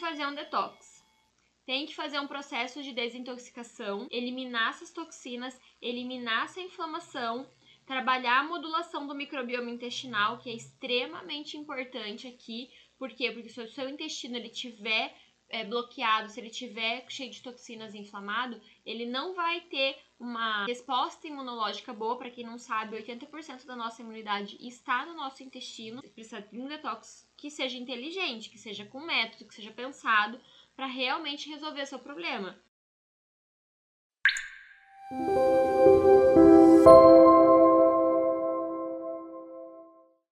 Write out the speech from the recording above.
fazer um detox. Tem que fazer um processo de desintoxicação, eliminar essas toxinas, eliminar essa inflamação, trabalhar a modulação do microbioma intestinal, que é extremamente importante aqui. Por quê? Porque se o seu intestino ele tiver é, bloqueado, se ele tiver cheio de toxinas inflamado, ele não vai ter uma resposta imunológica boa. Para quem não sabe, 80% da nossa imunidade está no nosso intestino. Precisa de um detox que seja inteligente, que seja com método, que seja pensado para realmente resolver seu problema.